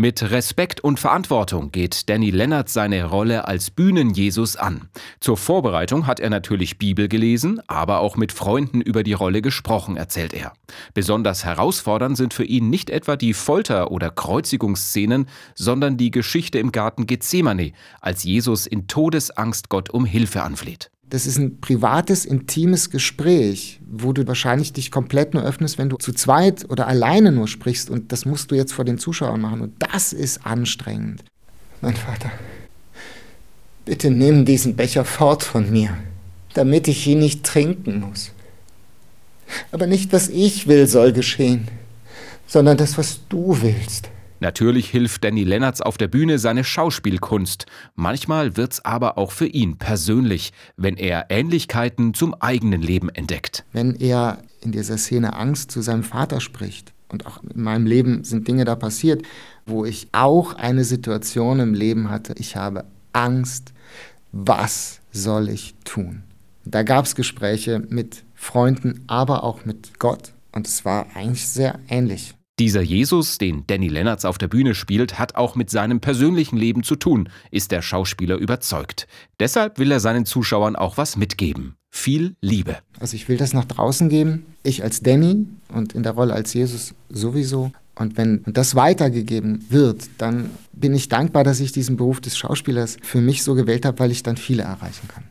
Mit Respekt und Verantwortung geht Danny Lennart seine Rolle als Bühnen-Jesus an. Zur Vorbereitung hat er natürlich Bibel gelesen, aber auch mit Freunden über die Rolle gesprochen, erzählt er. Besonders herausfordernd sind für ihn nicht etwa die Folter- oder Kreuzigungsszenen, sondern die Geschichte im Garten Gethsemane, als Jesus in Todesangst Gott um Hilfe anfleht. Das ist ein privates, intimes Gespräch, wo du wahrscheinlich dich komplett nur öffnest, wenn du zu zweit oder alleine nur sprichst. Und das musst du jetzt vor den Zuschauern machen. Und das ist anstrengend. Mein Vater, bitte nimm diesen Becher fort von mir, damit ich ihn nicht trinken muss. Aber nicht, was ich will, soll geschehen, sondern das, was du willst. Natürlich hilft Danny Lennartz auf der Bühne seine Schauspielkunst. Manchmal wird's aber auch für ihn persönlich, wenn er Ähnlichkeiten zum eigenen Leben entdeckt. Wenn er in dieser Szene Angst zu seinem Vater spricht, und auch in meinem Leben sind Dinge da passiert, wo ich auch eine Situation im Leben hatte, ich habe Angst, was soll ich tun? Da gab es Gespräche mit Freunden, aber auch mit Gott. Und es war eigentlich sehr ähnlich. Dieser Jesus, den Danny Lennartz auf der Bühne spielt, hat auch mit seinem persönlichen Leben zu tun, ist der Schauspieler überzeugt. Deshalb will er seinen Zuschauern auch was mitgeben. Viel Liebe. Also ich will das nach draußen geben, ich als Danny und in der Rolle als Jesus sowieso. Und wenn das weitergegeben wird, dann bin ich dankbar, dass ich diesen Beruf des Schauspielers für mich so gewählt habe, weil ich dann viele erreichen kann.